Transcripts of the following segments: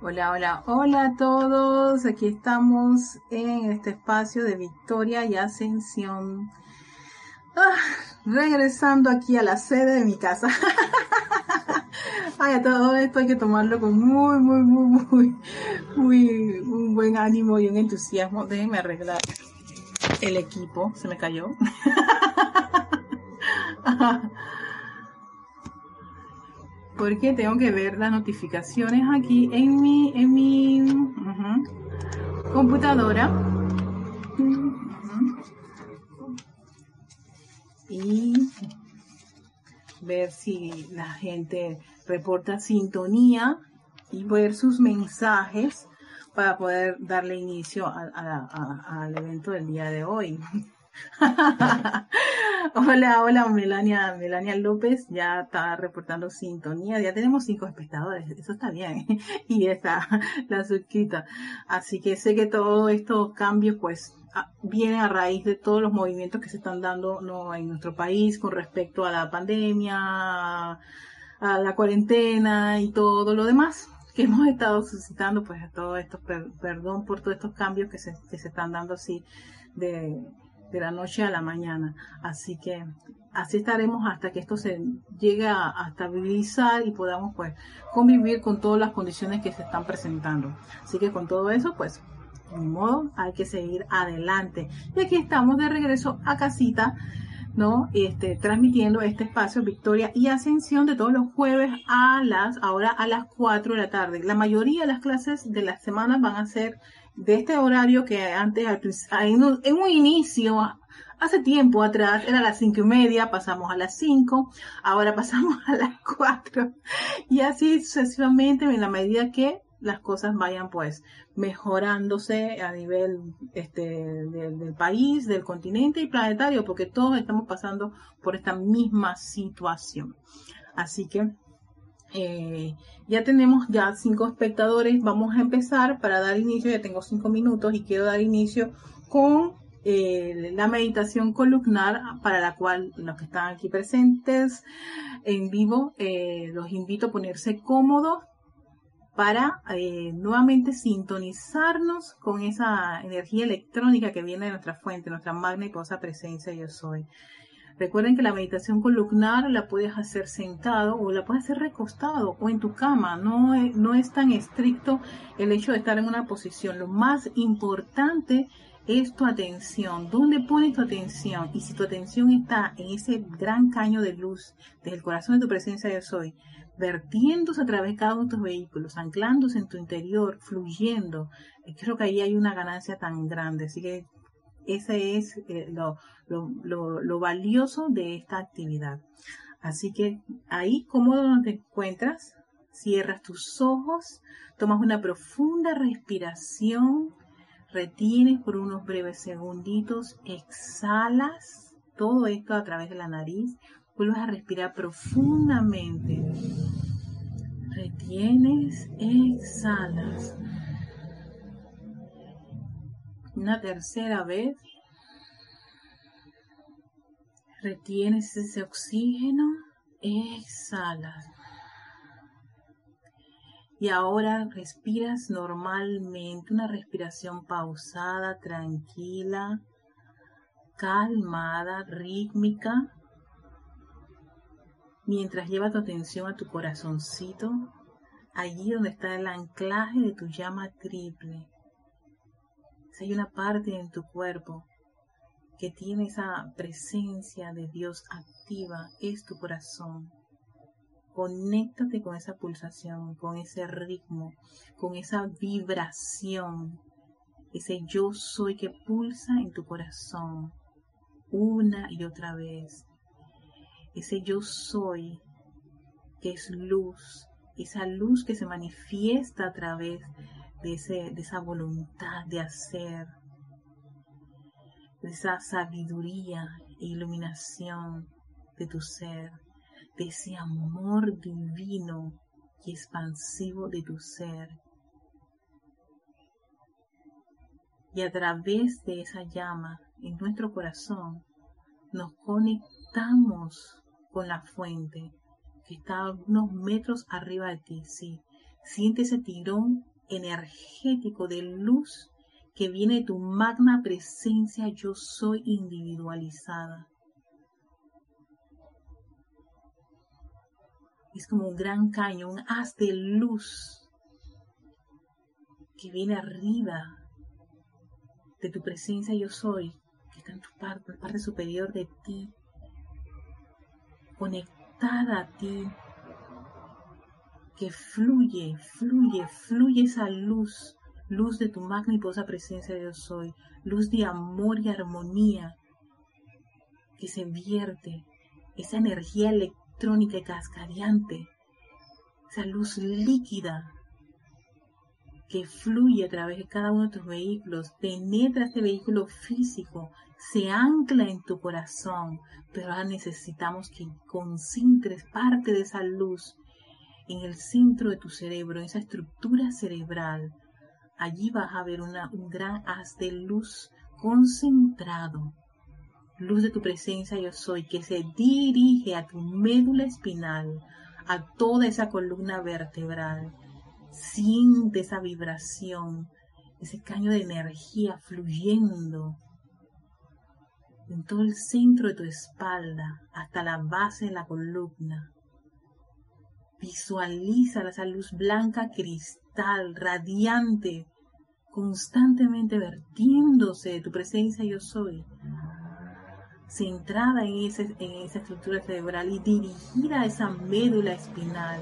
Hola, hola, hola a todos. Aquí estamos en este espacio de victoria y ascensión. Ah, regresando aquí a la sede de mi casa. Ay, a todo esto hay que tomarlo con muy, muy, muy, muy, muy, un buen ánimo y un entusiasmo. Déjenme arreglar el equipo. Se me cayó. porque tengo que ver las notificaciones aquí en mi, en mi computadora. Y ver si la gente reporta sintonía y ver sus mensajes para poder darle inicio al evento del día de hoy. hola, hola, Melania, Melania López, ya está reportando sintonía, ya tenemos cinco espectadores, eso está bien, y está la suscrita. Así que sé que todos estos cambios, pues, vienen a raíz de todos los movimientos que se están dando ¿no? en nuestro país con respecto a la pandemia, a la cuarentena y todo lo demás que hemos estado suscitando, pues, a todo esto, perdón por todos estos cambios que se, que se están dando así de de la noche a la mañana. Así que así estaremos hasta que esto se llegue a, estabilizar y podamos pues convivir con todas las condiciones que se están presentando. Así que con todo eso pues de modo hay que seguir adelante. Y aquí estamos de regreso a casita. ¿no? Este, transmitiendo este espacio Victoria y Ascensión de todos los jueves a las, ahora a las 4 de la tarde. La mayoría de las clases de la semana van a ser de este horario que antes, en un, inicio, hace tiempo atrás, era las cinco y media, pasamos a las cinco, ahora pasamos a las cuatro, y así sucesivamente en la medida que las cosas vayan pues mejorándose a nivel este del país, del continente y planetario, porque todos estamos pasando por esta misma situación. Así que eh, ya tenemos ya cinco espectadores. Vamos a empezar para dar inicio. Ya tengo cinco minutos y quiero dar inicio con eh, la meditación columnar para la cual los que están aquí presentes en vivo eh, los invito a ponerse cómodos para nuevamente sintonizarnos con esa energía electrónica que viene de nuestra fuente, nuestra magna y posa presencia yo soy. Recuerden que la meditación columnar la puedes hacer sentado o la puedes hacer recostado o en tu cama. No es, no es tan estricto el hecho de estar en una posición. Lo más importante es tu atención. ¿Dónde pones tu atención? Y si tu atención está en ese gran caño de luz desde el corazón de tu presencia yo soy, vertiéndose a través de cada uno de tus vehículos, anclándose en tu interior, fluyendo, eh, creo que ahí hay una ganancia tan grande. Así que ese es eh, lo, lo, valioso de esta actividad. Así que ahí, cómodo donde te encuentras, cierras tus ojos, tomas una profunda respiración, retienes por unos breves segunditos, exhalas todo esto a través de la nariz, vuelves a respirar profundamente. Retienes, exhalas. Una tercera vez. Retienes ese oxígeno. Exhalas. Y ahora respiras normalmente, una respiración pausada, tranquila, calmada, rítmica, mientras llevas tu atención a tu corazoncito, allí donde está el anclaje de tu llama triple si hay una parte en tu cuerpo que tiene esa presencia de Dios activa, es tu corazón. Conéctate con esa pulsación, con ese ritmo, con esa vibración, ese yo soy que pulsa en tu corazón una y otra vez. Ese yo soy que es luz, esa luz que se manifiesta a través de, ese, de esa voluntad de hacer, de esa sabiduría e iluminación de tu ser, de ese amor divino y expansivo de tu ser. Y a través de esa llama en nuestro corazón nos conectamos con la fuente que está unos metros arriba de ti, sí, Siente ese tirón energético de luz que viene de tu magna presencia yo soy individualizada. Es como un gran caño, un haz de luz que viene arriba de tu presencia yo soy, que está en tu parte, parte superior de ti, conectada a ti, que fluye, fluye, fluye esa luz, luz de tu magniposa presencia yo soy, luz de amor y armonía que se vierte, esa energía electrónica y cascadeante, esa luz líquida que fluye a través de cada uno de tus vehículos, penetra este vehículo físico, se ancla en tu corazón, pero ahora necesitamos que concentres parte de esa luz en el centro de tu cerebro, en esa estructura cerebral. Allí vas a ver un gran haz de luz concentrado, luz de tu presencia yo soy, que se dirige a tu médula espinal, a toda esa columna vertebral Siente esa vibración, ese caño de energía fluyendo en todo el centro de tu espalda hasta la base de la columna. Visualiza esa luz blanca cristal, radiante, constantemente vertiéndose de tu presencia yo soy, centrada en, en esa estructura cerebral y dirigida a esa médula espinal,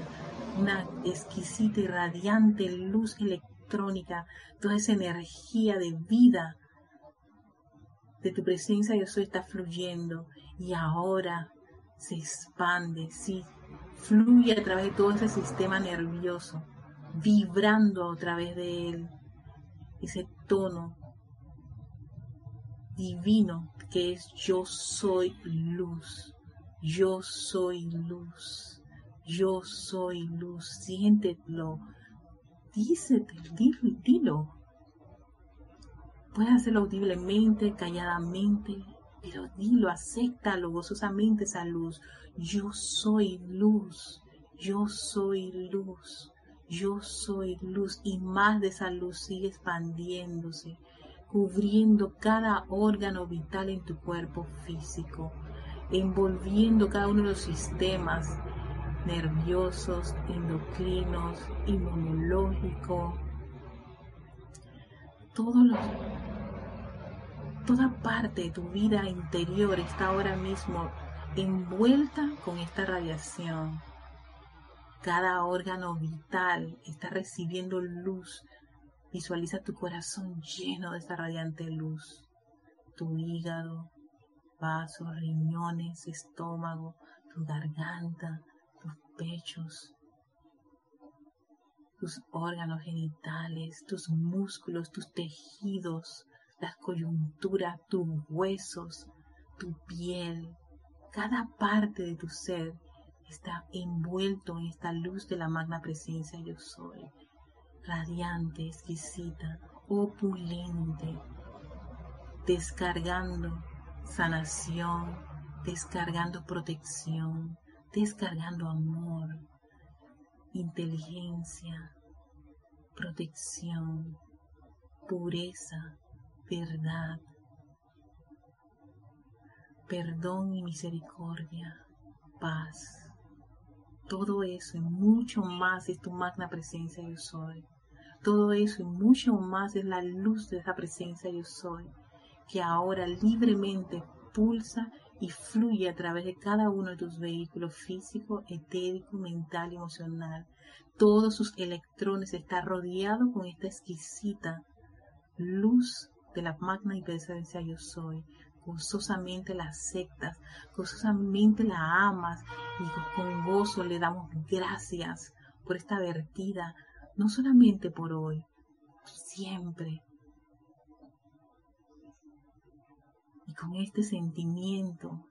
una exquisita y radiante luz electrónica, toda esa energía de vida de tu presencia yo soy está fluyendo y ahora se expande, sí, fluye a través de todo ese sistema nervioso, vibrando a través de él, ese tono divino que es yo soy luz, yo soy luz yo soy luz, siéntelo, dícete, dilo, dilo. Puedes hacerlo audiblemente, calladamente, pero dilo, acéptalo gozosamente esa luz. Yo soy luz, yo soy luz, yo soy luz. Y más de esa luz sigue expandiéndose, cubriendo cada órgano vital en tu cuerpo físico, envolviendo cada uno de los sistemas, nerviosos, endocrinos, inmunológico, todos toda parte de tu vida interior está ahora mismo envuelta con esta radiación. Cada órgano vital está recibiendo luz. Visualiza tu corazón lleno de esta radiante luz. Tu hígado, vasos, riñones, estómago, tu garganta, pechos, tus órganos genitales, tus músculos, tus tejidos, las coyunturas, tus huesos, tu piel, cada parte de tu ser está envuelto en esta luz de la magna presencia yo soy, radiante, exquisita, opulente, descargando sanación, descargando protección, descargando amor, inteligencia, protección, pureza, verdad, perdón y misericordia, paz. Todo eso y mucho más es tu magna presencia yo soy. Todo eso y mucho más es la luz de esa presencia yo soy, que ahora libremente pulsa y fluye a través de cada uno de tus vehículos físico, etérico, mental emocional. Todos sus electrones están rodeados con esta exquisita luz de la magna y presencia yo soy. Gozosamente la aceptas, gozosamente la amas y con gozo le damos gracias por esta vertida, no solamente por hoy, siempre. Y con este sentimiento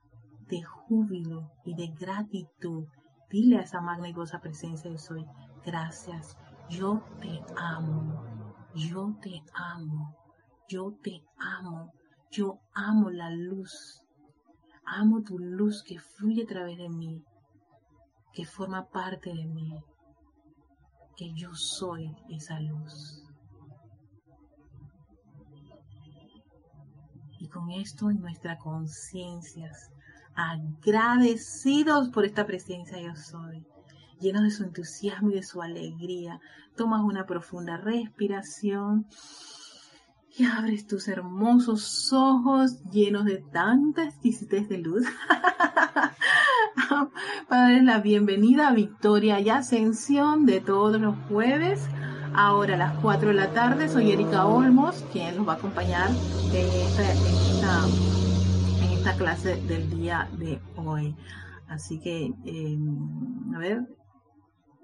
de júbilo y de gratitud, dile a esa magna y goza presencia yo soy, gracias, yo te amo, yo te amo, yo te amo, yo amo la luz, amo tu luz que fluye a través de mí, que forma parte de mí, que yo soy esa luz. Y con esto en nuestras conciencias, agradecidos por esta presencia yo soy, llenos de su entusiasmo y de su alegría, tomas una profunda respiración y abres tus hermosos ojos llenos de tanta exquisitez de luz para darles la bienvenida a Victoria y Ascensión de todos los jueves. Ahora a las 4 de la tarde soy Erika Olmos, quien nos va a acompañar en esta, clase del día de hoy. Así que, em, a ver,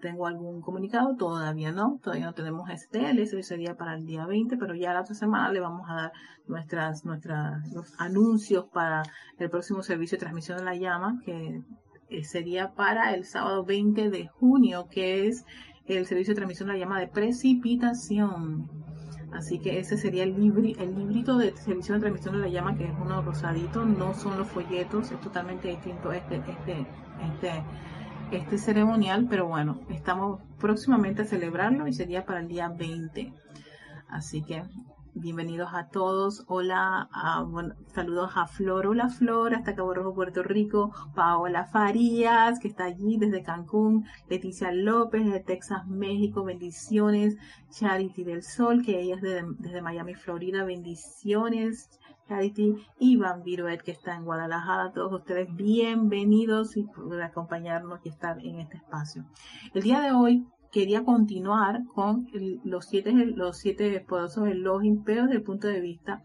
tengo algún comunicado, todavía no, todavía no tenemos STL, eso sería para el día 20, pero ya la otra semana le vamos a dar nuestras, nuestras, anuncios para el próximo servicio de transmisión de la llama, que eh, sería para el sábado 20 de junio, que es el servicio de transmisión de la llama de precipitación. Así que ese sería el, libri, el librito de servicio de transmisión de la llama, que es uno rosadito, no son los folletos, es totalmente distinto este, este, este este ceremonial, pero bueno, estamos próximamente a celebrarlo y sería para el día 20. Así que bienvenidos a todos. Hola, saludos a Flor. Hola Flor, hasta Cabo Rojo, Puerto Rico. Paola Farías, que está allí desde Cancún. Leticia López, de Texas, México. Bendiciones. Charity del Sol, que ella es desde Miami, Florida. Bendiciones. Charity y Van que está en Guadalajara. Todos ustedes bienvenidos y por acompañarnos y estar en este espacio. El día de hoy quería continuar con los siete, los siete poderosos elogios, pero desde el punto de vista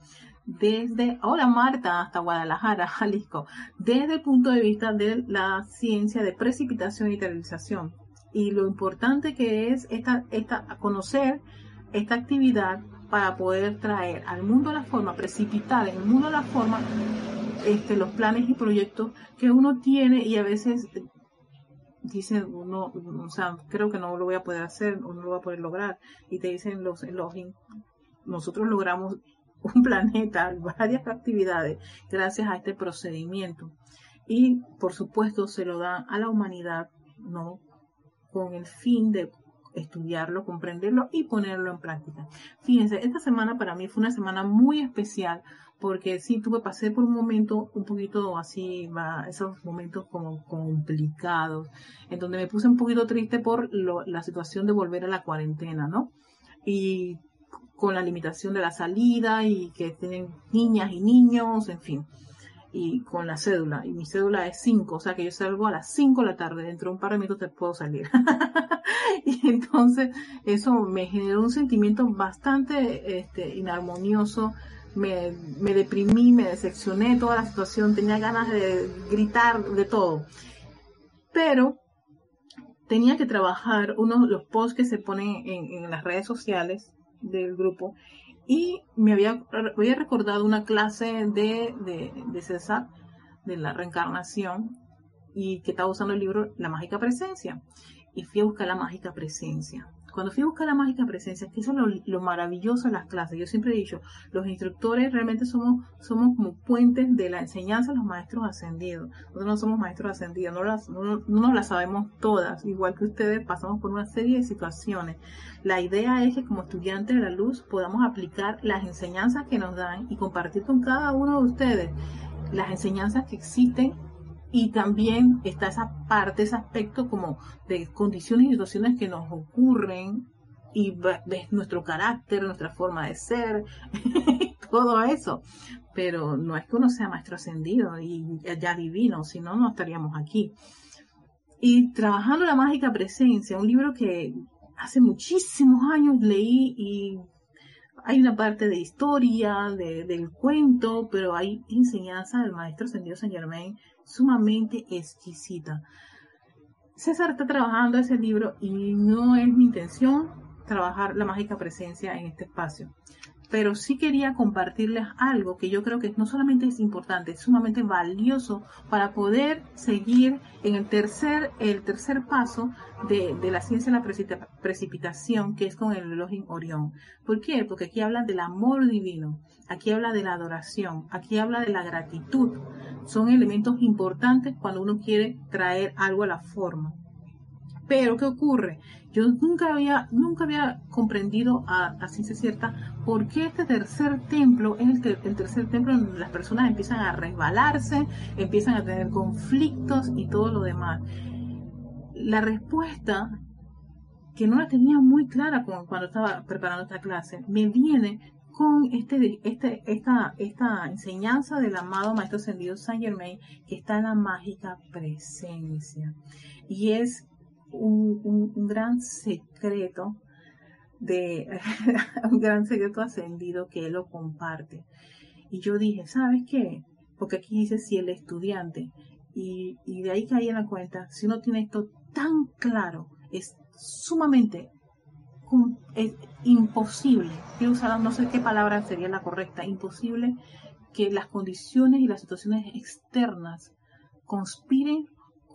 desde, hola Marta, hasta Guadalajara, Jalisco, desde el punto de vista de la ciencia de precipitación y realización. Y lo importante que es esta, esta, conocer esta actividad para poder traer al mundo la forma, precipitar en el mundo la forma este, los planes y proyectos que uno tiene y a veces dice uno, o sea, creo que no lo voy a poder hacer no lo voy a poder lograr y te dicen los login, nosotros logramos un planeta, varias actividades gracias a este procedimiento y por supuesto se lo dan a la humanidad, ¿no? Con el fin de estudiarlo, comprenderlo y ponerlo en práctica. Fíjense, esta semana para mí fue una semana muy especial porque sí tuve, pasé por un momento un poquito así, esos momentos como complicados, en donde me puse un poquito triste por la situación de volver a la cuarentena, ¿no? Y con la limitación de la salida y que tienen niñas y niños, en fin y con la cédula. Y mi cédula es 5, o sea que yo salgo a las 5 de la tarde, dentro de un par de minutos te puedo salir. y entonces eso me generó un sentimiento bastante este, inarmonioso. Me, me deprimí, me decepcioné toda la situación, tenía ganas de gritar de todo. Pero tenía que trabajar uno de los posts que se ponen en, en las redes sociales del grupo y me había, había recordado una clase de, de, de César, de la reencarnación, y que estaba usando el libro La Mágica Presencia. Y fui a buscar la mágica presencia. Cuando fui a buscar la mágica presencia, que eso es lo, maravilloso de las clases. Yo siempre he dicho, los instructores realmente somos, somos como puentes de la enseñanza de los maestros ascendidos. Nosotros no somos maestros ascendidos, no, las, no, no nos las sabemos todas. Igual que ustedes, pasamos por una serie de situaciones. La idea es que como estudiantes de la luz podamos aplicar las enseñanzas que nos dan y compartir con cada uno de ustedes las enseñanzas que existen y también está esa parte, ese aspecto como de condiciones y situaciones que nos ocurren y ves nuestro carácter, nuestra forma de ser, todo eso. Pero no es que uno sea maestro ascendido y ya divino, si no, no estaríamos aquí. Y trabajando la mágica presencia, un libro que hace muchísimos años leí y hay una parte de historia, de, del cuento, pero hay enseñanza del maestro ascendido Saint Germain sumamente exquisita. César está trabajando ese libro y no es mi intención trabajar la mágica presencia en este espacio pero sí quería compartirles algo que yo creo que no solamente es importante, es sumamente valioso para poder seguir en el tercer, el tercer paso de, la ciencia de la precipitación, que es con el Elohim Orión. ¿Por qué? Porque aquí habla del amor divino, aquí habla de la adoración, aquí habla de la gratitud. Son elementos importantes cuando uno quiere traer algo a la forma. Pero, ¿qué ocurre? Yo nunca había, nunca había comprendido a, a ciencia cierta por qué este tercer templo es el, el tercer templo donde las personas empiezan a resbalarse, empiezan a tener conflictos y todo lo demás. La respuesta que no la tenía muy clara cuando estaba preparando esta clase, me viene con este, este, esta, esta enseñanza del amado Maestro Ascendido Saint Germain que está en la mágica presencia. Y es un, gran secreto de un gran secreto ascendido que él lo comparte. Y yo dije, ¿sabes qué? Porque aquí dice si el estudiante, y, de ahí caí en la cuenta, si uno tiene esto tan claro, es sumamente imposible, quiero usar, no sé qué palabra sería la correcta, imposible que las condiciones y las situaciones externas conspiren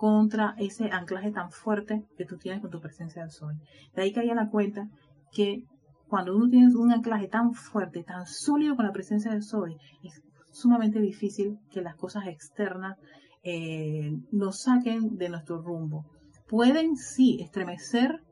contra ese anclaje tan fuerte que tú tienes con tu presencia del sol. De ahí caía la cuenta que cuando uno tiene un anclaje tan fuerte, tan sólido con la presencia del sol, es sumamente difícil que las cosas externas eh, nos saquen de nuestro rumbo. Pueden sí estremecer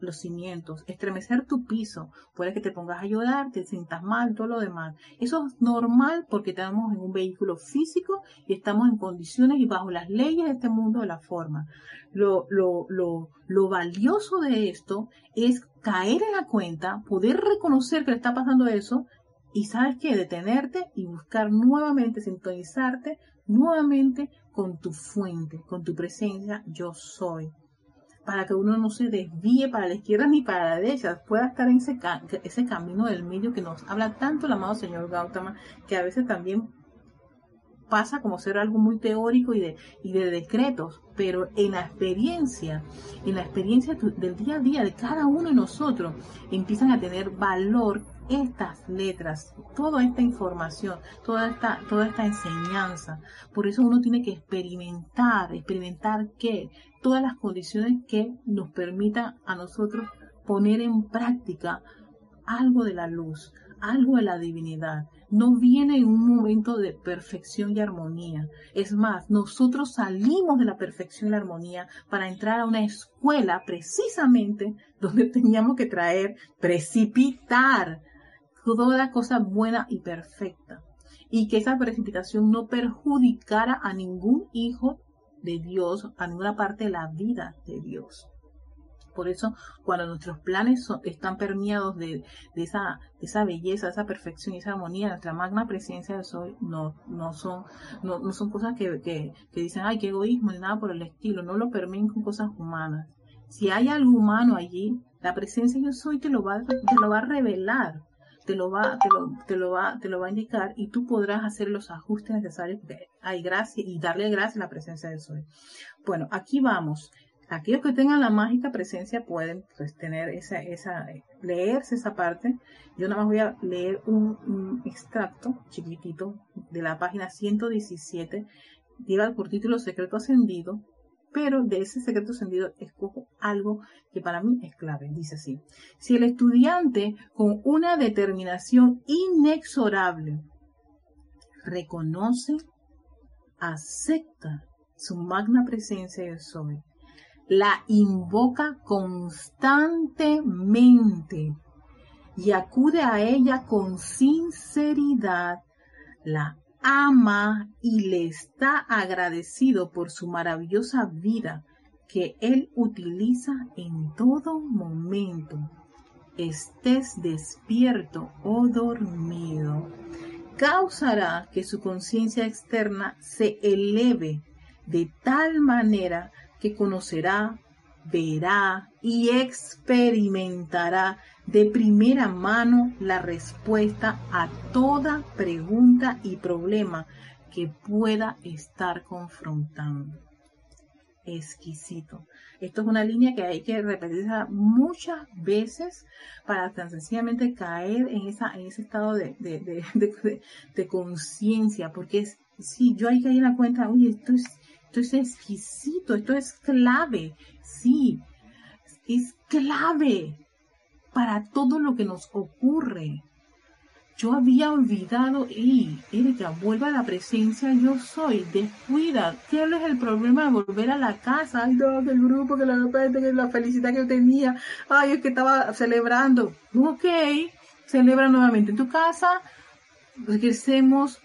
los cimientos, estremecer tu piso, puede que te pongas a llorar, te sientas mal, todo lo demás. Eso es normal porque estamos en un vehículo físico y estamos en condiciones y bajo las leyes de este mundo de la forma. Lo, lo, lo, lo valioso de esto es caer en la cuenta, poder reconocer que le está pasando eso y sabes qué, detenerte y buscar nuevamente, sintonizarte nuevamente con tu fuente, con tu presencia, yo soy para que uno no se desvíe para la izquierda ni para la derecha, pueda estar en ese, ese camino del medio que nos habla tanto el amado señor Gautama, que a veces también pasa como ser algo muy teórico y de, y de decretos, pero en la experiencia, en la experiencia del día a día de cada uno de nosotros, empiezan a tener valor estas letras, toda esta información, toda esta, toda esta enseñanza. Por eso uno tiene que experimentar, experimentar qué, todas las condiciones que nos permitan a nosotros poner en práctica algo de la luz, algo de la divinidad. No viene en un momento de perfección y armonía. Es más, nosotros salimos de la perfección y la armonía para entrar a una escuela precisamente donde teníamos que traer, precipitar toda cosa buena y perfecta. Y que esa precipitación no perjudicara a ningún hijo de Dios, a ninguna parte de la vida de Dios. Por eso, cuando nuestros planes están permeados de, esa, esa belleza, esa perfección y esa armonía, nuestra magna presencia de Sol, no, no, son, no, son cosas que, que, dicen, ay, qué egoísmo, ni nada por el estilo, no lo permiten con cosas humanas. Si hay algo humano allí, la presencia de Soy te lo va, te lo va a revelar te lo va, te lo, te lo va, te lo va a indicar y tú podrás hacer los ajustes necesarios hay gracia y darle gracia a la presencia del sol. Bueno, aquí vamos. Aquellos que tengan la mágica presencia pueden pues, tener esa, esa, leerse esa parte. Yo nada más voy a leer un, extracto chiquitito de la página 117. Lleva por título Secreto Ascendido, pero de ese secreto sentido escojo algo que para mí es clave. Dice así, si el estudiante con una determinación inexorable reconoce, acepta su magna presencia de soy, la invoca constantemente y acude a ella con sinceridad, la ama y le está agradecido por su maravillosa vida que Él utiliza en todo momento. Estés despierto o dormido, causará que su conciencia externa se eleve de tal manera conocerá, verá y experimentará de primera mano la respuesta a toda pregunta y problema que pueda estar confrontando. Exquisito. Esto es una línea que hay que repetir muchas veces para tan sencillamente caer en, esa, en ese estado de, de, conciencia, porque es, si yo hay que ir a la cuenta, oye, esto es, esto es exquisito, esto es clave, sí, es clave para todo lo que nos ocurre. yo había olvidado, y Erika, vuelve a la presencia, yo soy, descuida, ¿qué es el problema de volver a la casa? Ay, no, el grupo, que la, que la felicidad que yo tenía, ay, es que estaba celebrando. Ok, celebra nuevamente en tu casa, regresemos,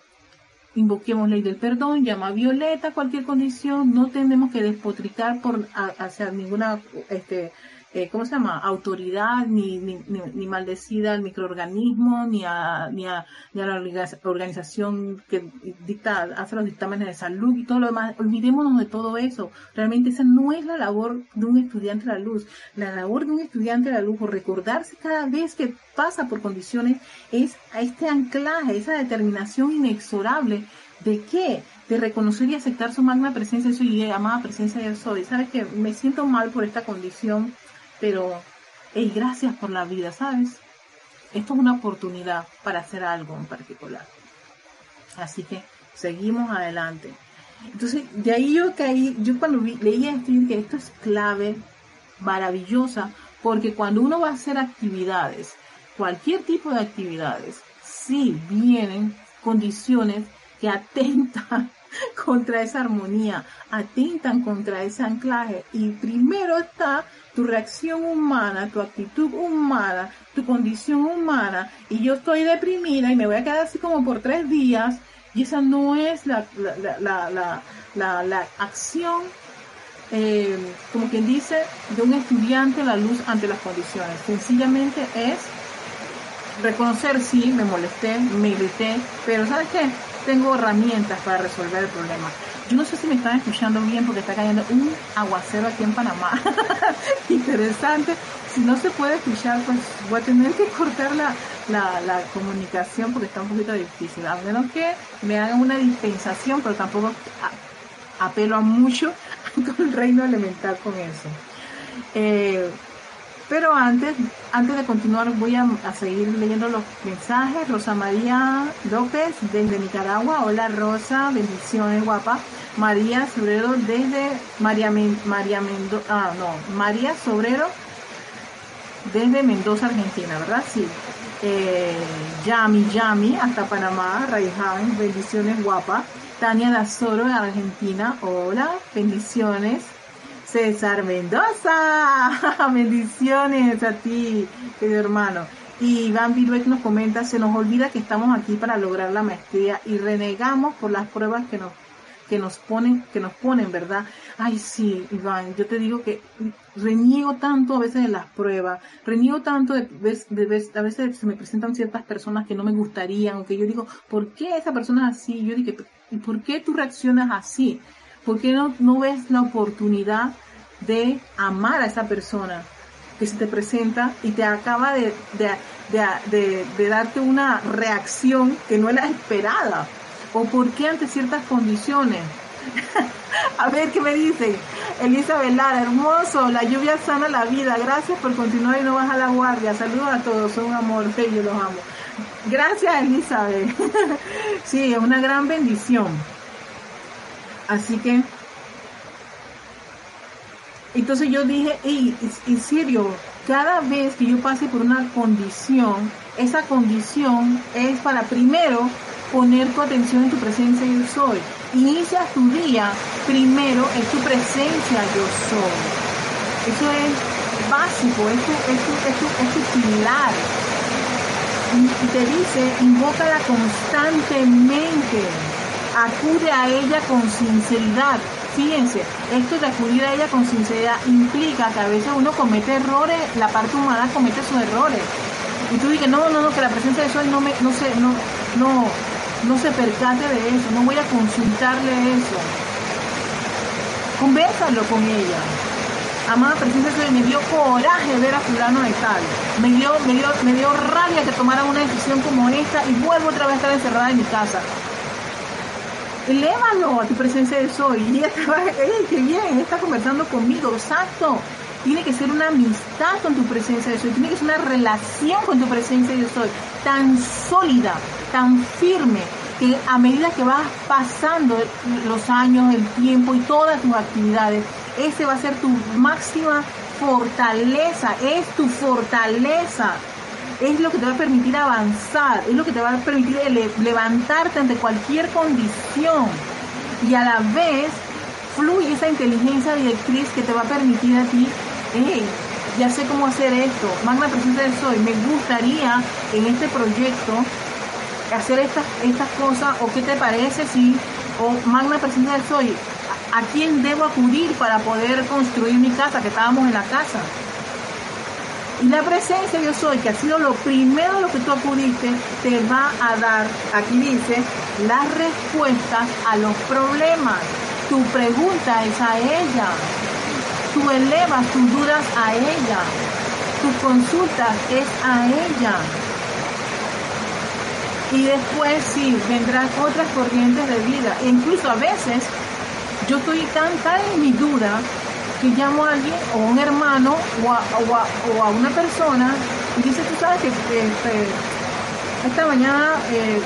invoquemos ley del perdón, llama a Violeta, cualquier condición, no tenemos que despotricar por hacia ninguna este eh, ¿cómo se llama? autoridad, ni, ni, ni, maldecida al microorganismo, ni a, ni a, ni a la organización que dicta, hace los dictámenes de salud y todo lo demás. Olvidémonos de todo eso. Realmente esa no es la labor de un estudiante de la luz. La labor de un estudiante de la luz, o recordarse cada vez que pasa por condiciones, es a este anclaje, esa determinación inexorable de qué? De reconocer y aceptar su magna presencia, su amada presencia de soy. ¿Sabes que Me siento mal por esta condición pero, hey, gracias por la vida, ¿sabes? Esto es una oportunidad para hacer algo en particular. Así que seguimos adelante. Entonces, de ahí yo caí, yo cuando vi, leía esto, que esto es clave, maravillosa, porque cuando uno va a hacer actividades, cualquier tipo de actividades, sí vienen condiciones que atentan contra esa armonía, atentan contra ese anclaje. Y primero está tu reacción humana, tu actitud humana, tu condición humana. Y yo estoy deprimida y me voy a quedar así como por tres días. Y esa no es la, la, acción, eh, como quien dice, de un estudiante a la luz ante las condiciones. Sencillamente es reconocer, sí, me molesté, me grité, pero ¿sabes qué? tengo herramientas para resolver el problema. Yo no sé si me están escuchando bien porque está cayendo un aguacero aquí en Panamá. Interesante. Si no se puede escuchar, pues voy a tener que cortar la, la, comunicación porque está un poquito difícil. A menos que me hagan una dispensación, pero tampoco apelo a mucho con el reino elemental con eso. Eh, pero antes, antes de continuar, voy a, seguir leyendo los mensajes. Rosa María López desde Nicaragua. Hola Rosa, bendiciones guapa. María Sobrero desde María, María Mendoza, ah, no, María Sobrero desde Mendoza, Argentina, ¿verdad? Sí. Eh, Yami Yami hasta Panamá, Raiján, bendiciones guapa. Tania Dazoro de Argentina, hola, bendiciones. César Mendoza. Bendiciones a ti, querido hermano. Y Iván Viruet nos comenta, se nos olvida que estamos aquí para lograr la maestría y renegamos por las pruebas que nos que nos ponen, que nos ponen, ¿verdad? Ay, sí, Iván, yo te digo que reniego tanto a veces de las pruebas, reniego tanto de, a veces se me presentan ciertas personas que no me gustarían, que yo digo, ¿por qué esa persona es así? Yo digo, ¿y por qué tú reaccionas así? ¿Por qué no, ves la oportunidad de amar a esa persona que se te presenta y te acaba de, de, darte una reacción que no era esperada? ¿O por qué ante ciertas condiciones? a ver qué me dicen. Elizabeth Lara, hermoso, la lluvia sana la vida. Gracias por continuar y no baja la guardia. Saludos a todos, son un amor, yo los amo. Gracias, Elizabeth. sí, es una gran bendición. Así que, entonces yo dije, y en serio, cada vez que yo pase por una condición, esa condición es para primero poner tu atención en tu presencia yo soy. Inicia tu día primero en tu presencia yo soy. Eso es básico, es tu, es tu, es tu, pilar. Y te dice, invócala constantemente acude a ella con sinceridad. Fíjense, esto de acudir a ella con sinceridad implica que a veces uno comete errores, la parte humana comete sus errores. Y tú dices, no, no, no, que la presencia de Sol no me, no se, no, no, no se percate de eso, no voy a consultarle eso. Convérsalo con ella. Amada presencia de me dio coraje ver a fulano de tal. Me dio, me dio, me dio rabia que tomara una decisión como esta y vuelvo otra vez a estar encerrada en mi casa elévalo a tu presencia de soy. Y ella está, qué bien, está conversando conmigo, exacto. Tiene que ser una amistad con tu presencia de soy, tiene que ser una relación con tu presencia de soy, tan sólida, tan firme, que a medida que vas pasando los años, el tiempo y todas tus actividades, ese va a ser tu máxima fortaleza, es tu fortaleza. Es lo que te va a permitir avanzar, es lo que te va a permitir levantarte ante cualquier condición y a la vez fluye esa inteligencia directriz que te va a permitir a ti, hey, ya sé cómo hacer esto, magna presencia del soy, me gustaría en este proyecto hacer estas, estas cosas, o qué te parece si, o magna presencia del soy, ¿a quién debo acudir para poder construir mi casa? Que estábamos en la casa. La presencia yo soy, que ha sido lo primero a lo que tú acudiste, te va a dar, aquí dice, las respuestas a los problemas. Tu pregunta es a ella. Tú elevas tus dudas a ella. Tus consultas es a ella. Y después sí, vendrán otras corrientes de vida. E incluso a veces yo estoy tan, tan en mi duda que llamo a alguien, o a un hermano, o a, una persona, y dice, tú sabes que esta mañana, eh,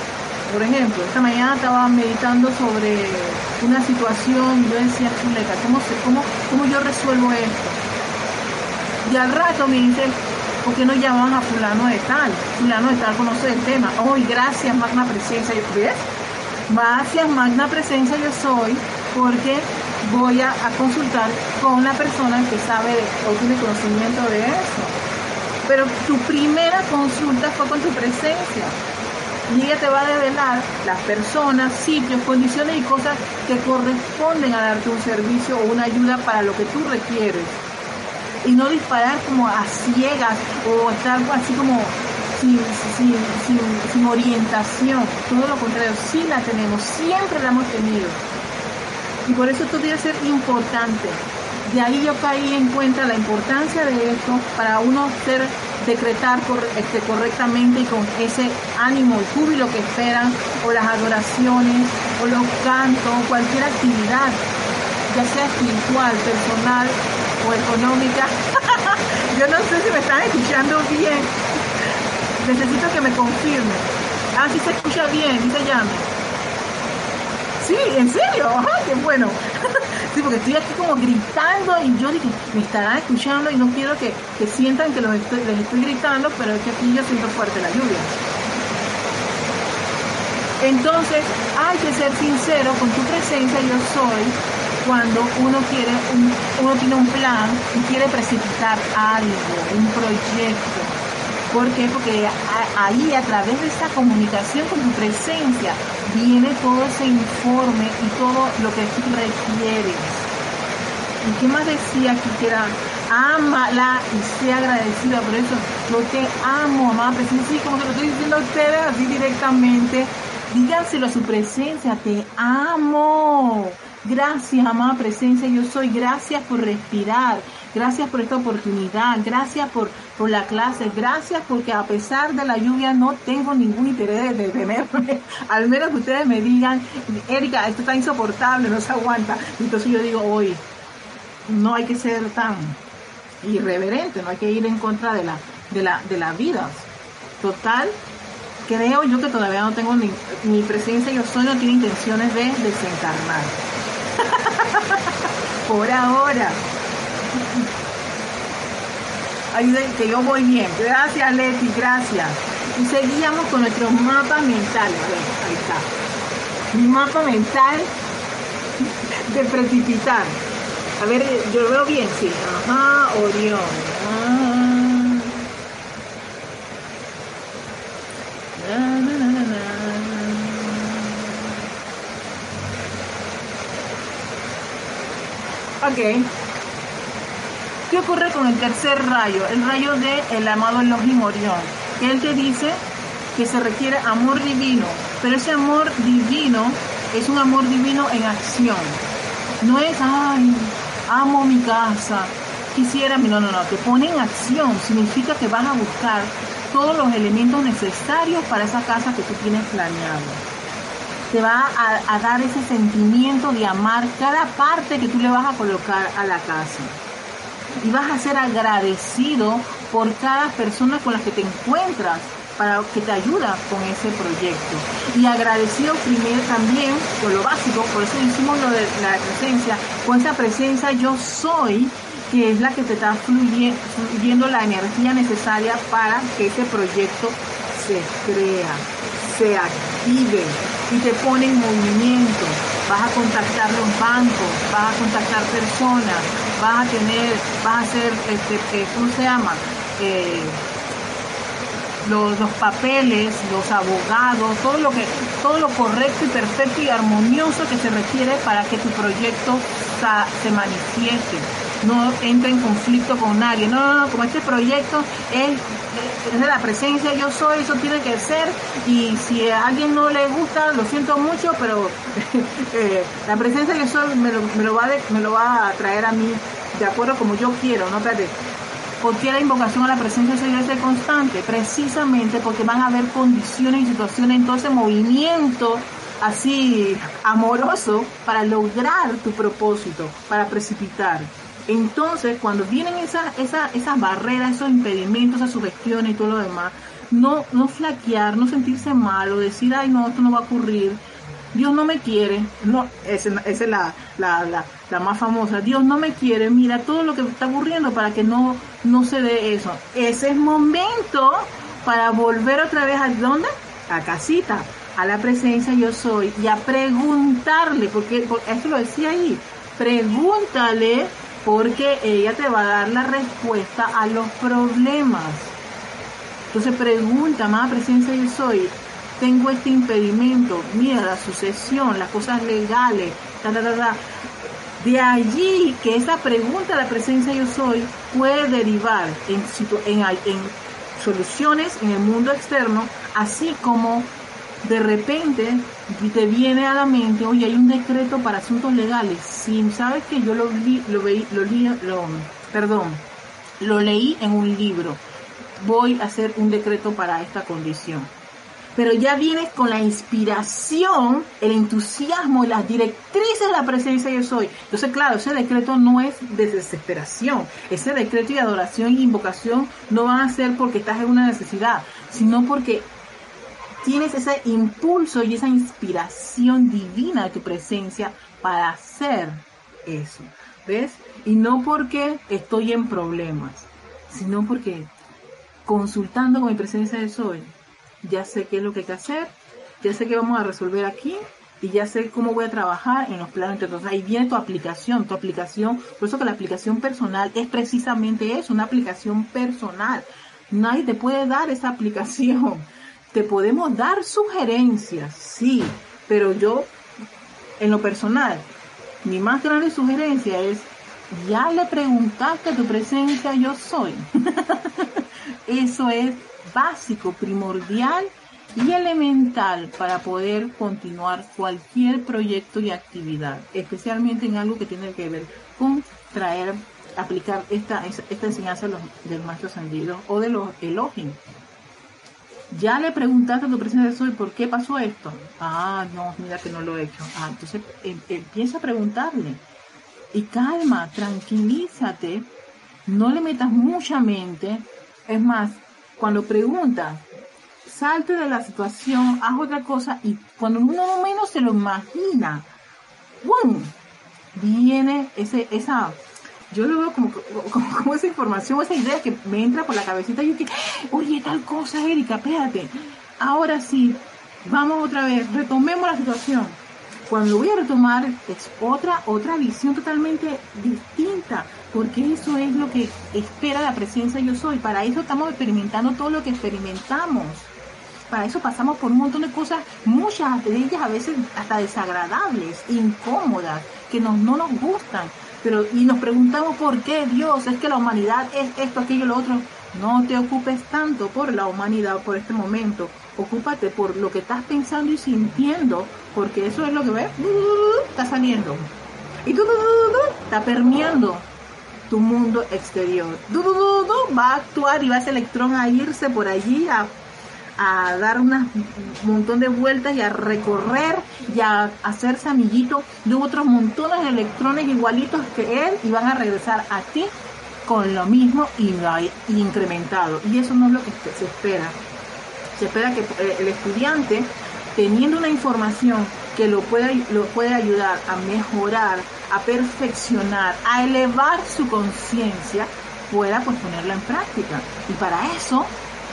por ejemplo, esta mañana estaba meditando sobre una situación, yo decía, ¿cómo, cómo, ¿cómo yo resuelvo esto? Y al rato me dice, ¿por qué no llamas a fulano de tal? Fulano de tal conoce el tema. Hoy, gracias, Magna Presencia. ¿Ves? Gracias, Magna Presencia, yo soy porque voy a, consultar con la persona que sabe o tiene conocimiento de eso. Pero tu primera consulta fue con tu presencia. Y ella te va a develar las personas, sitios, condiciones y cosas que corresponden a darte un servicio o una ayuda para lo que tú requieres. Y no disparar como a ciegas o estar así como sin, sin orientación. Todo lo contrario, sí la tenemos, siempre la hemos tenido y por eso esto debe ser importante. De ahí yo caí en cuenta la importancia de esto para uno ser decretar este, correctamente y con ese ánimo y júbilo que esperan, o las adoraciones, o los cantos, cualquier actividad, ya sea espiritual, personal o económica. yo no sé si me están escuchando bien. Necesito que me confirme. Ah, sí se escucha bien, dice Llame. Sí, en serio, ajá, qué bueno. sí, porque estoy aquí como gritando y yo dije, me estarán escuchando y no quiero que, sientan que los estoy, les estoy gritando, pero es que aquí yo siento fuerte la lluvia. Entonces, hay que ser sincero con tu presencia, yo soy, cuando uno quiere, uno tiene un plan y quiere precipitar algo, un proyecto. ¿Por qué? Porque ahí a través de esta comunicación con tu presencia viene todo ese informe y todo lo que tú requieres. ¿Y qué más decía aquí que era? Ámala y sea agradecida por eso. Yo te amo, amada presencia. Sí, como que lo estoy diciendo a ustedes así directamente. Díganselo a su presencia, te amo. Gracias, amada presencia, yo soy. Gracias por respirar. Gracias por esta oportunidad. Gracias por, por la clase. Gracias porque a pesar de la lluvia no tengo ningún interés de detenerme. Al menos que ustedes me digan, Erika, esto está insoportable, no se aguanta. Entonces yo digo, hoy no hay que ser tan irreverente, no hay que ir en contra de la, de la, de la vida. Total, creo yo que todavía no tengo ni, mi presencia, yo soy, no tiene intenciones de desencarnar. Por ahora. Ayuden que yo voy bien. Gracias, Leti, gracias. Y seguíamos con nuestro mapa mental. ahí está. Mi mapa mental de precipitar. A ver, yo lo veo bien, sí. Ajá, Orión. Ah. Ok. ¿Qué ocurre con el tercer rayo? El rayo de el amado Elohim Orión. Él te dice que se requiere amor divino, pero ese amor divino es un amor divino en acción. No es, ay, amo mi casa, quisiera, no, no, no, te pone en acción, significa que vas a buscar todos los elementos necesarios para esa casa que tú tienes planeado. Te va a, a dar ese sentimiento de amar cada parte que tú le vas a colocar a la casa y vas a ser agradecido por cada persona con la que te encuentras para que te ayuda con ese proyecto. Y agradecido primero también por lo básico, por eso hicimos lo de la presencia, con esa presencia yo soy que es la que te está fluyendo la energía necesaria para que ese proyecto se crea, se active y te pone en movimiento. Vas a contactar los bancos, vas a contactar personas, vas a tener, vas a hacer, este, eh, ¿cómo se llama? Eh, los, papeles, los abogados, todo lo que, todo lo correcto y perfecto y armonioso que se requiere para que tu proyecto se manifieste no entre en conflicto con nadie. No, no, no, como este proyecto es, de la presencia yo soy, eso tiene que ser. Y si a alguien no le gusta, lo siento mucho, pero eh, la presencia yo soy me lo, va me lo va a traer a mí de acuerdo como yo quiero, ¿no? Espérate. ¿Por qué la invocación a la presencia debe ser constante? Precisamente porque van a haber condiciones y situaciones, entonces movimiento así amoroso para lograr tu propósito, para precipitar. Entonces, cuando vienen esas esa, esas barreras, esos impedimentos, esas sugestiones y todo lo demás, no, no flaquear, no sentirse malo, decir, ay, no, esto no va a ocurrir. Dios no me quiere, no, esa, es la, la, la, más famosa, Dios no me quiere, mira todo lo que está ocurriendo para que no, no se dé eso. Ese es momento para volver otra vez a dónde? A casita, a la presencia yo soy y a preguntarle, porque, porque esto lo decía ahí, pregúntale porque ella te va a dar la respuesta a los problemas. Entonces pregunta, amada presencia yo soy, tengo este impedimento, mira la sucesión, las cosas legales, ta, ta, ta, De allí que esa pregunta la presencia yo soy puede derivar en, en, en soluciones en el mundo externo, así como de repente te viene a la mente, oye, hay un decreto para asuntos legales. Si sabes que yo lo vi, lo veí, lo, lo, perdón, lo leí en un libro. Voy a hacer un decreto para esta condición. Pero ya vienes con la inspiración, el entusiasmo y las directrices de la presencia yo soy. Entonces, claro, ese decreto no es de desesperación. Ese decreto y adoración y invocación no van a ser porque estás en una necesidad, sino porque tienes ese impulso y esa inspiración divina de tu presencia para hacer eso. ¿Ves? Y no porque estoy en problemas, sino porque consultando con mi presencia de soy, ya sé qué es lo que hay que hacer, ya sé qué vamos a resolver aquí y ya sé cómo voy a trabajar en los planos entonces ahí viene tu aplicación tu aplicación por eso que la aplicación personal es precisamente eso una aplicación personal nadie te puede dar esa aplicación te podemos dar sugerencias, sí, pero yo, en lo personal, mi más grande sugerencia es, ya le preguntaste tu presencia, yo soy. Eso es básico, primordial y elemental para poder continuar cualquier proyecto y actividad, especialmente en algo que tiene que ver con traer, aplicar esta, esta enseñanza de los, del maestro ascendido o de los elogios ya le preguntaste a tu presencia de soy por qué pasó esto. Ah, no, mira que no lo he hecho. Ah, entonces em, empieza a preguntarle. Y calma, tranquilízate, no le metas mucha mente. Es más, cuando preguntas, salte de la situación, haz otra cosa y cuando uno menos se lo imagina, ¡bum! viene ese, esa yo lo veo como, como, esa información, esa idea que me entra por la cabecita y yo que, oye, tal cosa, Erika, espérate. Ahora sí, vamos otra vez, retomemos la situación. Cuando lo voy a retomar es otra, otra visión totalmente distinta, porque eso es lo que espera la presencia yo soy. Para eso estamos experimentando todo lo que experimentamos. Para eso pasamos por un montón de cosas, muchas de ellas a veces hasta desagradables, incómodas, que nos, no nos gustan pero, y nos preguntamos por qué Dios, es que la humanidad es esto, aquello, lo otro. No te ocupes tanto por la humanidad por este momento. Ocúpate por lo que estás pensando y sintiendo, porque eso es lo que ves, está saliendo. Y tú está permeando tu mundo exterior. Va a actuar y va ese electrón a irse por allí a a dar un montón de vueltas y a recorrer y a hacerse amiguito de otros montones de electrones igualitos que él y van a regresar a ti con lo mismo y incrementado. Y eso no es lo que se espera. Se espera que eh, el estudiante, teniendo una información que lo puede, lo ayudar a mejorar a perfeccionar, a elevar su conciencia, pueda pues ponerla en práctica. Y para eso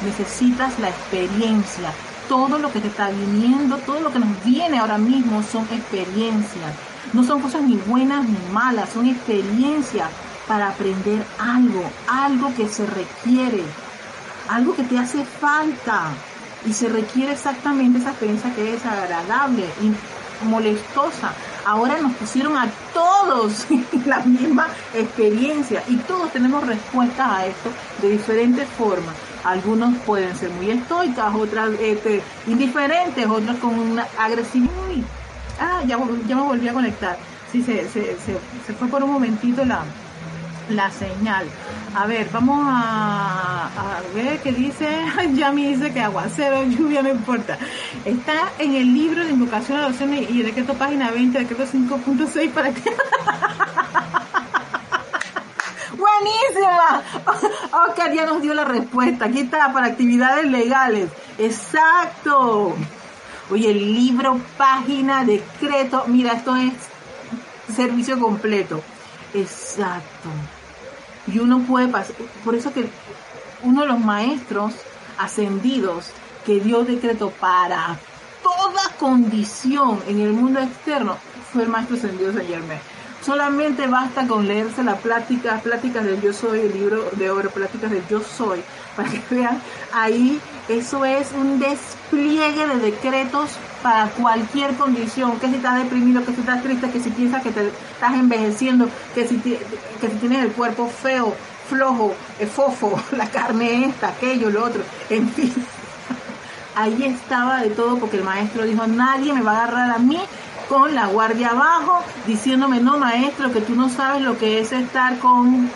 necesitas la experiencia. Todo lo que te está viniendo, todo lo que nos viene ahora mismo son experiencias. No son cosas ni buenas ni malas, son experiencias para aprender algo, algo que se requiere, algo que te hace falta. Y se requiere exactamente esa experiencia que es agradable molestosa. Ahora nos pusieron a todos la misma experiencia y todos tenemos respuestas a esto de diferentes formas. Algunos pueden ser muy estoicas, otras este, indiferentes, otras con una agresividad. Ah, ya, ya me volví a conectar. Sí, se, se, se, se fue por un momentito la, la señal. A ver, vamos a, ver qué dice. Ya me dice que aguacero, lluvia, no importa. Está en el libro de invocación a oración y decreto página 20, decreto 5.6 para que... Buenísima. Oscar ya nos dio la respuesta. Aquí está, para actividades legales. Exacto. Oye, el libro, página, decreto. Mira, esto es servicio completo. Exacto. Y uno puede pasar, por eso que uno de los maestros ascendidos que dio decreto para toda condición en el mundo externo fue el maestro ascendido Saint Germain. Solamente basta con leerse las pláticas, pláticas del yo soy, el libro de oro, pláticas del yo soy, para que vean, ahí eso es un despliegue de decretos para cualquier condición, que si estás deprimido, que si estás triste, que si piensas que te estás envejeciendo, que si, que si tienes el cuerpo feo, flojo, eh, fofo, la carne esta, aquello, lo otro, en fin. Ahí estaba de todo porque el maestro dijo, nadie me va a agarrar a mí con la guardia abajo, diciéndome, no maestro, que tú no sabes lo que es estar con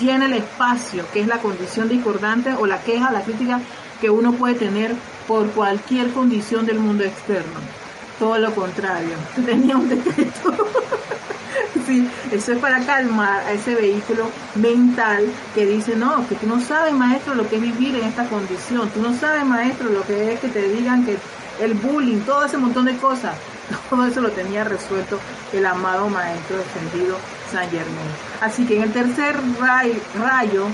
llena el espacio, que es la condición discordante o la queja, la crítica que uno puede tener por cualquier condición del mundo externo. Todo lo contrario, tenía un decreto. sí, eso es para calmar a ese vehículo mental que dice, no, que tú no sabes, maestro, lo que es vivir en esta condición. Tú no sabes, maestro, lo que es que te digan que el bullying, todo ese montón de cosas. Todo eso lo tenía resuelto el amado Maestro Descendido San Germain. Así que en el tercer rayo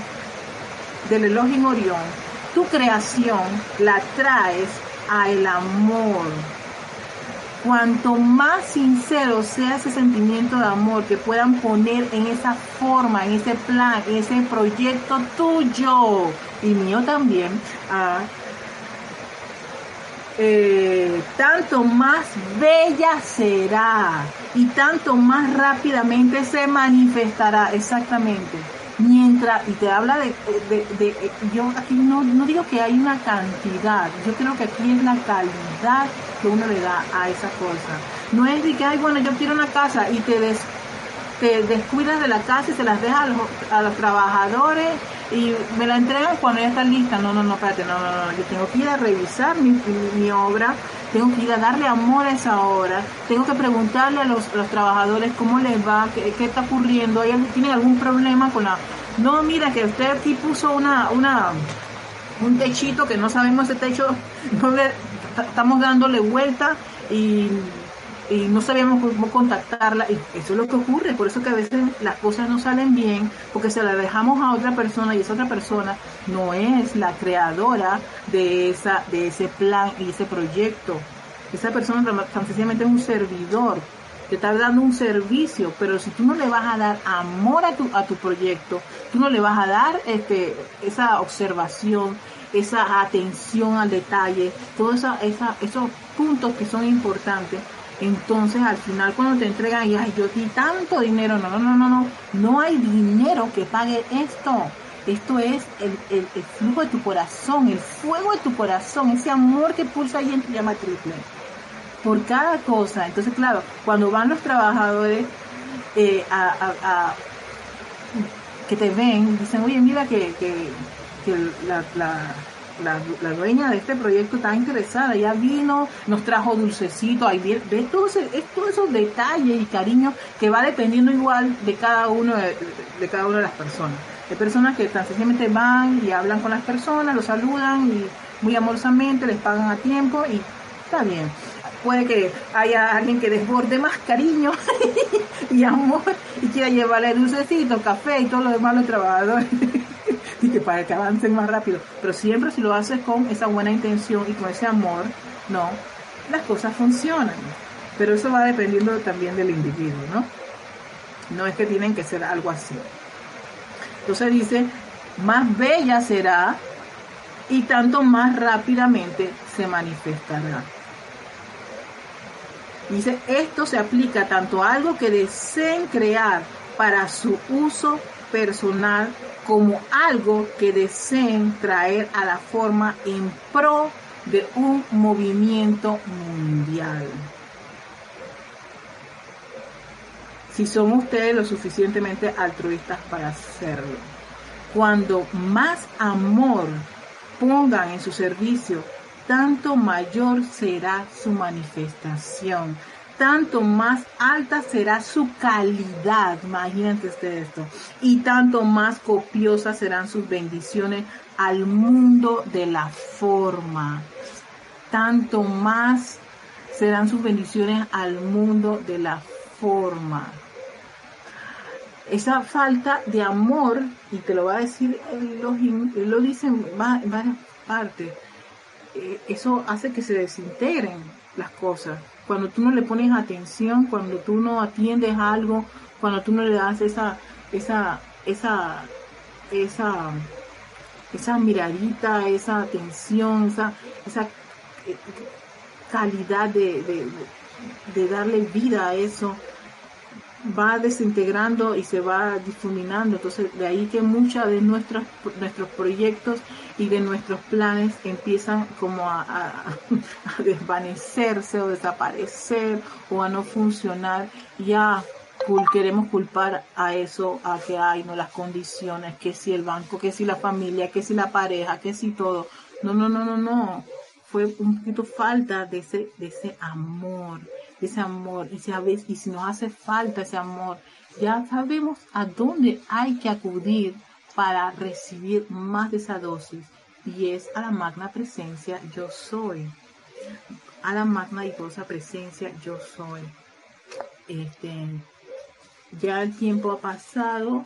del elogio Orión, tu creación la traes a el amor. Cuanto más sincero sea ese sentimiento de amor que puedan poner en esa forma, en ese plan, en ese proyecto tuyo y mío también, ah, eh, tanto más bella será y tanto más rápidamente se manifestará exactamente. Mientras, y te habla de, de, yo aquí no, no digo que hay una cantidad, yo creo que aquí es la calidad que uno le da a esa cosa. No es de que, ay, bueno, yo quiero una casa y te, des, te descuidas de la casa y se las dejas a los, a los trabajadores y me la entregan cuando ya está lista. No, no, no, espérate, no, no, no. Yo tengo que ir a revisar mi, mi, obra, tengo que ir a darle amor a esa obra, tengo que preguntarle a los, los trabajadores cómo les va, qué, qué está ocurriendo, ¿Hay, tienen algún problema con la... No, mira, que usted aquí puso una, una, un techito que no sabemos ese techo, no estamos dándole vuelta y y no sabíamos cómo contactarla y eso es lo que ocurre, por eso que a veces las cosas no salen bien porque se las dejamos a otra persona y esa otra persona no es la creadora de esa de ese plan y ese proyecto. Esa persona tan sencillamente es un servidor, te está dando un servicio, pero si tú no le vas a dar amor a tu a tu proyecto, tú no le vas a dar este esa observación, esa atención al detalle, todos esa, esa, esos puntos que son importantes entonces al final cuando te entregan y ay, yo di tanto dinero, no, no, no, no, no, no hay dinero que pague esto. Esto es el, el, flujo de tu corazón, el fuego de tu corazón, ese amor que pulsa ahí en tu llama triple. Por cada cosa. Entonces, claro, cuando van los trabajadores eh, que te ven, dicen, oye, mira que, que, la la, dueña de este proyecto está interesada, ya vino, nos trajo dulcecito, ahí ves todos esos detalles y cariño que va dependiendo igual de cada uno de, cada una de las personas. Hay personas que tan sencillamente van y hablan con las personas, los saludan y muy amorosamente les pagan a tiempo y está bien. puede que haya alguien que desborde más cariño y amor y quiera llevarle dulcecito, café y todo lo demás los trabajadores. y que para que avancen más rápido. Pero siempre si lo haces con esa buena intención y con ese amor, no, las cosas funcionan. Pero eso va dependiendo también del individuo, ¿no? No es que tienen que ser algo así. Entonces dice, más bella será y tanto más rápidamente se manifestará. Dice, esto se aplica tanto a algo que deseen crear para su uso personal como algo que deseen traer a la forma en pro de un movimiento mundial. Si son ustedes lo suficientemente altruistas para hacerlo. Cuando más amor pongan en su servicio, tanto mayor será su manifestación, tanto más alta será su calidad, imagínense ustedes esto, y tanto más copiosas serán sus bendiciones al mundo de la forma, tanto más serán sus bendiciones al mundo de la forma. Esa falta de amor, y te lo va a decir, él lo, dice en varias partes, eh, eso hace que se desintegren las cosas. Cuando tú no le pones atención, cuando tú no atiendes algo, cuando tú no le das esa, esa, esa, esa, esa miradita, esa atención, esa, esa eh, calidad de, de darle vida a eso, va desintegrando y se va difuminando. Entonces, de ahí que muchos de nuestros, nuestros proyectos y de nuestros planes empiezan como a, desvanecerse o desaparecer o a no funcionar. Ya queremos culpar a eso, a que hay no las condiciones, que si el banco, que si la familia, que si la pareja, que si todo. No, no, no, no, no. Fue un poquito falta de ese, de ese amor ese amor y si, y si nos hace falta ese amor, ya sabemos a dónde hay que acudir para recibir más de esa dosis y es a la magna presencia yo soy. A la magna y toda presencia yo soy. Este, ya el tiempo ha pasado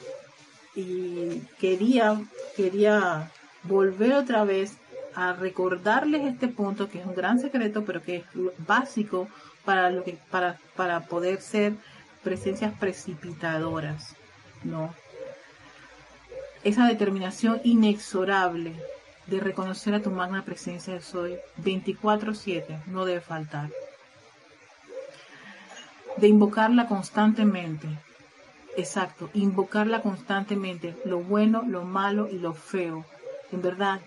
y quería, quería volver otra vez a recordarles este punto que es un gran secreto, pero que es básico para, lo que, para, para poder ser presencias precipitadoras, ¿no? Esa determinación inexorable de reconocer a tu magna presencia de soy 24/7 no debe faltar. De invocarla constantemente. Exacto, invocarla constantemente, lo bueno, lo malo y lo feo. En verdad,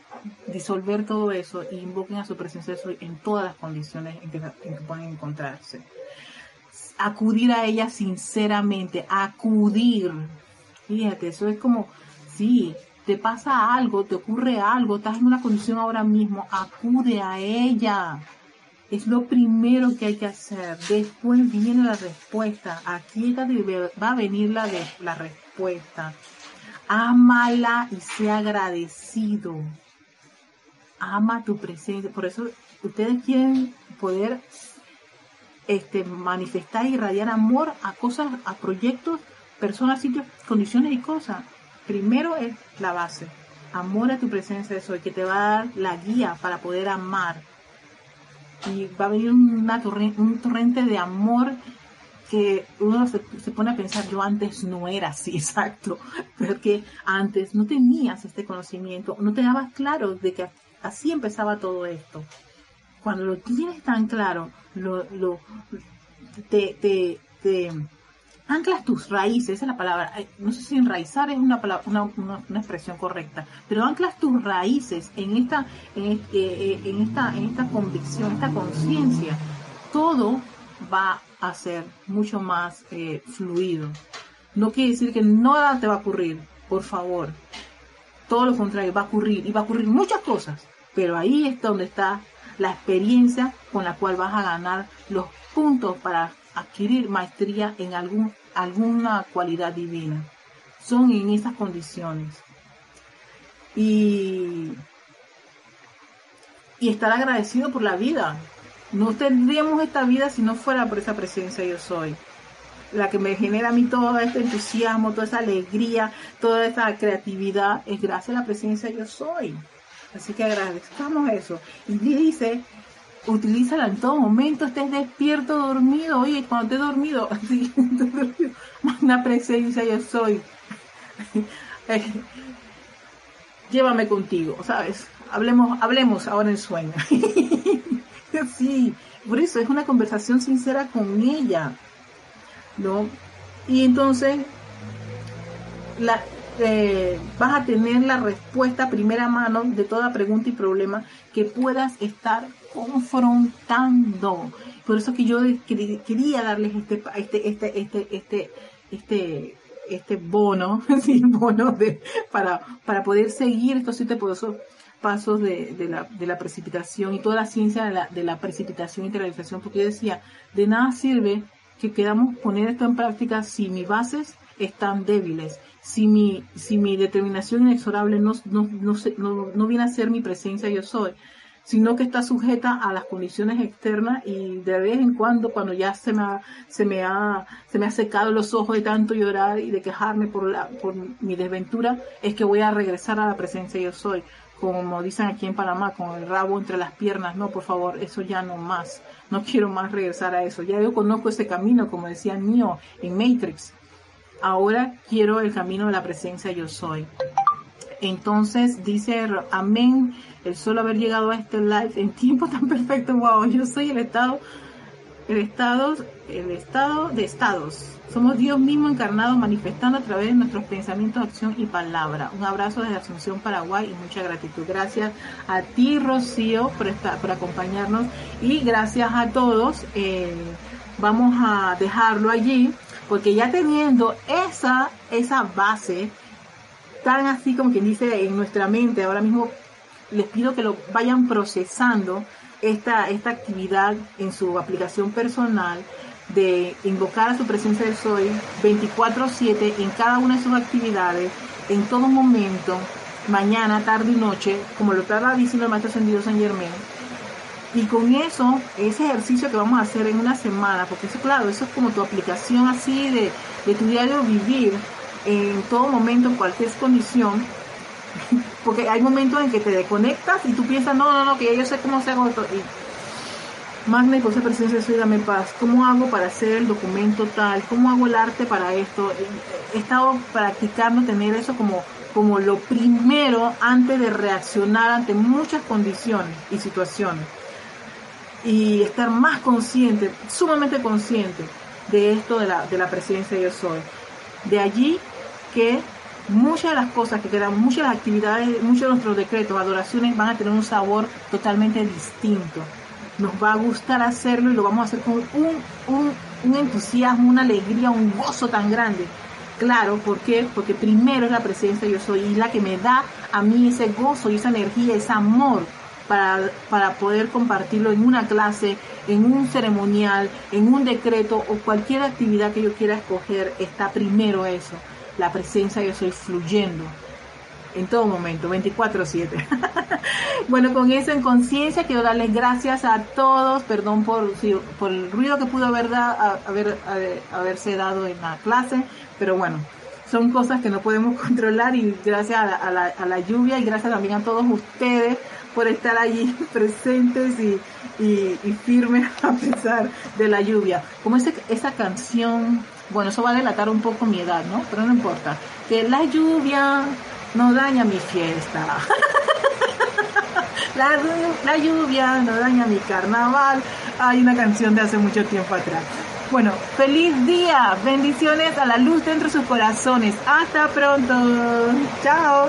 disolver todo eso e invoquen a su presencia en todas las condiciones en que, pueden encontrarse. Acudir a ella sinceramente, acudir. Fíjate, eso es como, sí, te pasa algo, te ocurre algo, estás en una condición ahora mismo, acude a ella. Es lo primero que hay que hacer. Después viene la respuesta. Aquí va a venir la respuesta. Ámala y sea agradecido ama tu presencia. Por eso ustedes quieren poder este, manifestar y irradiar amor a cosas, a proyectos, personas, sitios, condiciones y cosas. Primero es la base. Amor a tu presencia de soy, que te va a dar la guía para poder amar. Y va a venir una un torrente de amor que uno se, se, pone a pensar, yo antes no era así, exacto, pero que antes no tenías este conocimiento, no te dabas claro de que Así empezaba todo esto. Cuando lo tienes tan claro, lo, lo, te, te, te anclas tus raíces, es la palabra, no sé si enraizar es una, palabra, una, una, expresión correcta, pero anclas tus raíces en esta, en, eh, eh, en esta, en esta convicción, esta conciencia, todo va a ser mucho más eh, fluido. No quiere decir que nada te va a ocurrir, por favor. Todo lo contrario, va a ocurrir y va a ocurrir muchas cosas. Pero ahí es donde está la experiencia con la cual vas a ganar los puntos para adquirir maestría en algún, alguna cualidad divina. Son en esas condiciones. Y, y estar agradecido por la vida. No tendríamos esta vida si no fuera por esa presencia yo soy. La que me genera a mí todo este entusiasmo, toda esa alegría, toda esa creatividad, es gracias a la presencia yo soy. Así que agradezcamos eso. Y dice, utilízala en todo momento, estés despierto, dormido. Oye, cuando estés dormido, así, una presencia yo soy. Llévame contigo, ¿sabes? Hablemos, hablemos ahora en sueño. sí, por eso es una conversación sincera con ella, ¿no? Y entonces la, eh, vas a tener la respuesta a primera mano de toda pregunta y problema que puedas estar confrontando. Por eso que yo quería darles este, este, este, este, este, este, este bono, sí, bono para, para poder seguir estos siete poderosos pasos de, de, la, precipitación y toda la ciencia de la, de la precipitación y integralización, porque yo decía, de nada sirve que queramos poner esto en práctica si mis bases están débiles, si mi, si mi determinación inexorable no, no, no, no, no viene a ser mi presencia yo soy, sino que está sujeta a las condiciones externas y de vez en cuando, cuando ya se me ha, se me ha, se me ha secado los ojos de tanto llorar y de quejarme por, la, por mi desventura, es que voy a regresar a la presencia yo soy como dicen aquí en Panamá, con el rabo entre las piernas, no, por favor, eso ya no más, no quiero más regresar a eso, ya yo conozco ese camino, como decía Neo en Matrix, ahora quiero el camino de la presencia yo soy. Entonces dice, amén, el solo haber llegado a este live en tiempo tan perfecto, wow, yo soy el estado, el estado, el estado de estados somos Dios mismo encarnado manifestando a través de nuestros pensamientos, acción y palabra. Un abrazo desde Asunción, Paraguay y mucha gratitud. Gracias a ti, Rocío, por, por acompañarnos y gracias a todos. Eh, vamos a dejarlo allí porque ya teniendo esa, esa base tan así como quien dice en nuestra mente, ahora mismo les pido que lo vayan procesando esta, esta actividad en su aplicación personal de invocar a su presencia de soy 24/7 en cada una de sus actividades, en todo momento, mañana, tarde y noche, como lo estaba diciendo el Maestro Ascendido San Germán. Y con eso, ese ejercicio que vamos a hacer en una semana, porque eso, claro, eso es como tu aplicación así de, de tu diario vivir en todo momento, en cualquier condición, porque hay momentos en que te desconectas y tú piensas, no, no, no, que yo sé cómo se hago esto. Magna y por presencia soy dame paz. ¿Cómo hago para hacer el documento tal? ¿Cómo hago el arte para esto? He estado practicando tener eso como, como lo primero antes de reaccionar ante muchas condiciones y situaciones. Y estar más consciente, sumamente consciente de esto de la, de la presencia yo soy. De allí que muchas de las cosas que quedan, muchas de las actividades, muchos de nuestros decretos, adoraciones van a tener un sabor totalmente distinto nos va a gustar hacerlo y lo vamos a hacer con un, un, entusiasmo, una alegría, un gozo tan grande. Claro, ¿por qué? Porque primero es la presencia yo soy y la que me da a mí ese gozo y esa energía, ese amor para, para poder compartirlo en una clase, en un ceremonial, en un decreto o cualquier actividad que yo quiera escoger, está primero eso, la presencia yo soy fluyendo en todo momento, 24/7. bueno, con eso en conciencia quiero darles gracias a todos, perdón por, por el ruido que pudo haber, haber, haberse dado en la clase, pero bueno, son cosas que no podemos controlar y gracias a la, lluvia y gracias también a todos ustedes por estar allí presentes y, y, firmes a pesar de la lluvia. Como ese, esa canción, bueno, eso va a delatar un poco mi edad, ¿no? Pero no importa. Que la lluvia no daña mi fiesta. La, lluvia no daña mi carnaval. Hay una canción de hace mucho tiempo atrás. Bueno, feliz día. Bendiciones a la luz dentro de sus corazones. Hasta pronto. Chao.